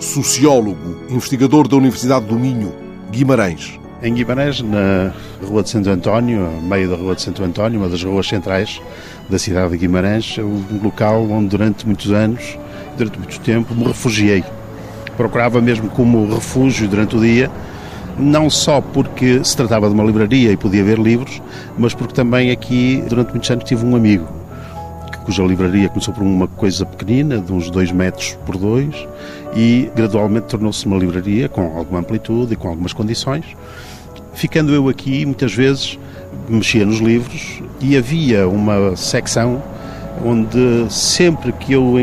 sociólogo, investigador da Universidade do Minho, Guimarães. Em Guimarães, na Rua de Santo António, meio da Rua de Santo António, uma das ruas centrais da cidade de Guimarães, é um local onde durante muitos anos, durante muito tempo, me refugiei. Procurava mesmo como refúgio durante o dia, não só porque se tratava de uma livraria e podia ver livros, mas porque também aqui, durante muitos anos, tive um amigo cuja livraria começou por uma coisa pequenina, de uns 2 metros por 2, e gradualmente tornou-se uma livraria com alguma amplitude e com algumas condições. Ficando eu aqui, muitas vezes mexia nos livros e havia uma secção onde sempre que eu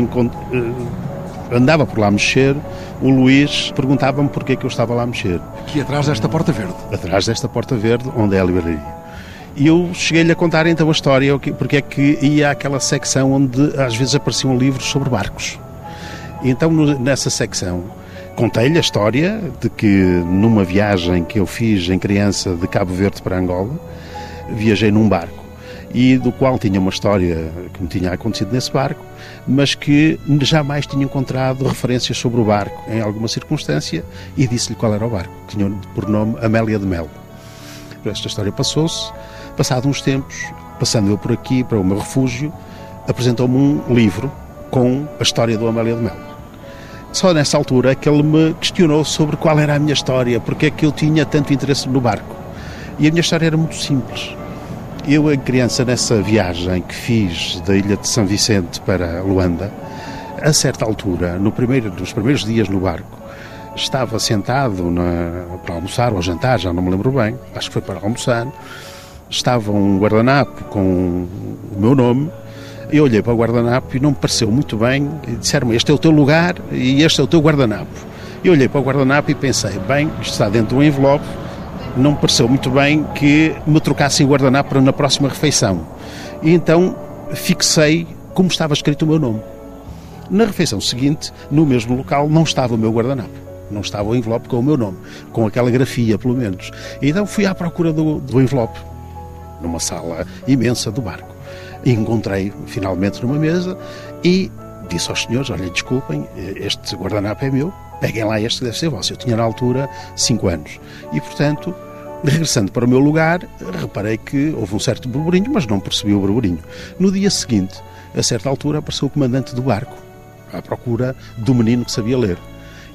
andava por lá a mexer, o Luís perguntava-me porquê que eu estava lá a mexer. Aqui atrás desta porta verde. Atrás desta porta verde, onde é a livraria. E eu cheguei-lhe a contar então a história, porque é que ia àquela secção onde às vezes apareciam livros sobre barcos. E então nessa secção contei-lhe a história de que numa viagem que eu fiz em criança de Cabo Verde para Angola, viajei num barco e do qual tinha uma história que me tinha acontecido nesse barco, mas que jamais tinha encontrado referências sobre o barco em alguma circunstância e disse-lhe qual era o barco. Tinha por nome Amélia de Mel. Esta história passou-se. Passado uns tempos, passando eu por aqui para o meu refúgio, apresentou-me um livro com a história do Amélia de Mel. Só nessa altura é que ele me questionou sobre qual era a minha história, porque é que eu tinha tanto interesse no barco. E a minha história era muito simples. Eu, em criança, nessa viagem que fiz da ilha de São Vicente para Luanda, a certa altura, no primeiro, nos primeiros dias no barco, estava sentado na, para almoçar ou jantar, já não me lembro bem, acho que foi para almoçar, estava um guardanapo com o meu nome eu olhei para o guardanapo e não me pareceu muito bem. Disseram-me: Este é o teu lugar e este é o teu guardanapo. Eu olhei para o guardanapo e pensei: Bem, isto está dentro de um envelope. Não me pareceu muito bem que me trocassem o guardanapo para na próxima refeição. E então fixei como estava escrito o meu nome. Na refeição seguinte, no mesmo local, não estava o meu guardanapo. Não estava o envelope com o meu nome, com aquela grafia, pelo menos. E então fui à procura do, do envelope, numa sala imensa do barco encontrei finalmente numa mesa e disse aos senhores: Olha, desculpem, este guardanapo é meu, peguem lá este que deve ser vosso. Eu tinha na altura 5 anos e, portanto, regressando para o meu lugar, reparei que houve um certo burburinho, mas não percebi o burburinho. No dia seguinte, a certa altura, apareceu o comandante do barco à procura do menino que sabia ler.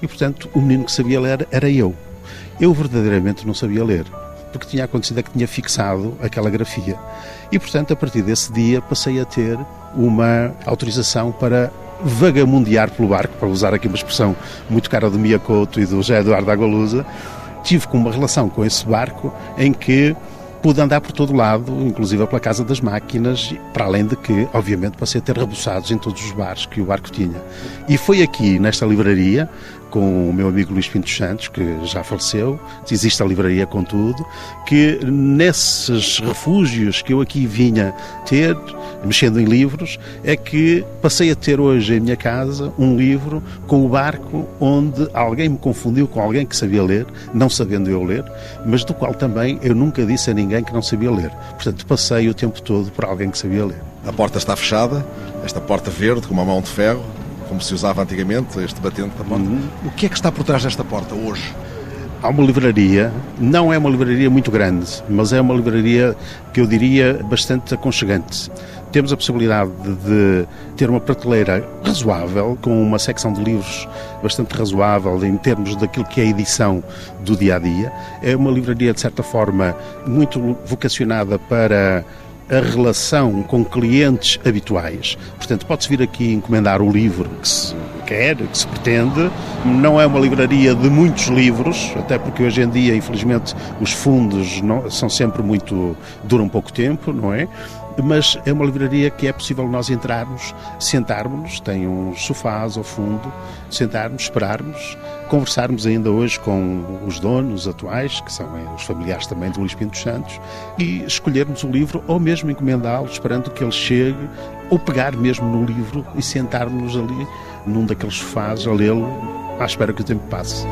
E, portanto, o menino que sabia ler era eu. Eu verdadeiramente não sabia ler porque tinha acontecido é que tinha fixado aquela grafia. E, portanto, a partir desse dia passei a ter uma autorização para vagamundear pelo barco, para usar aqui uma expressão muito cara do Miyakoto e do José Eduardo Agualusa. Tive uma relação com esse barco em que pude andar por todo lado, inclusive pela Casa das Máquinas, para além de que, obviamente, passei a ter rebuçados em todos os bares que o barco tinha. E foi aqui, nesta livraria, com o meu amigo Luís Pinto Santos, que já faleceu, existe a livraria com tudo, que nesses refúgios que eu aqui vinha ter, mexendo em livros, é que passei a ter hoje em minha casa um livro com o barco onde alguém me confundiu com alguém que sabia ler, não sabendo eu ler, mas do qual também eu nunca disse a ninguém que não sabia ler. Portanto, passei o tempo todo por alguém que sabia ler. A porta está fechada, esta porta verde com uma mão de ferro, como se usava antigamente, este batente da porta. Uhum. O que é que está por trás desta porta hoje? Há uma livraria, não é uma livraria muito grande, mas é uma livraria que eu diria bastante aconchegante. Temos a possibilidade de ter uma prateleira razoável, com uma secção de livros bastante razoável em termos daquilo que é a edição do dia a dia. É uma livraria, de certa forma, muito vocacionada para a relação com clientes habituais. Portanto, pode-se vir aqui encomendar o livro que, se, quer, que se pretende. Não é uma livraria de muitos livros, até porque hoje em dia, infelizmente, os fundos não, são sempre muito. duram pouco tempo, não é? mas é uma livraria que é possível nós entrarmos, sentarmos, tem uns sofás ao fundo, sentarmos, esperarmos, conversarmos ainda hoje com os donos atuais, que são eh, os familiares também do Luís Pinto Santos, e escolhermos o livro ou mesmo encomendá-lo, esperando que ele chegue, ou pegar mesmo no livro e sentarmos ali num daqueles sofás a lê-lo à espera que o tempo passe.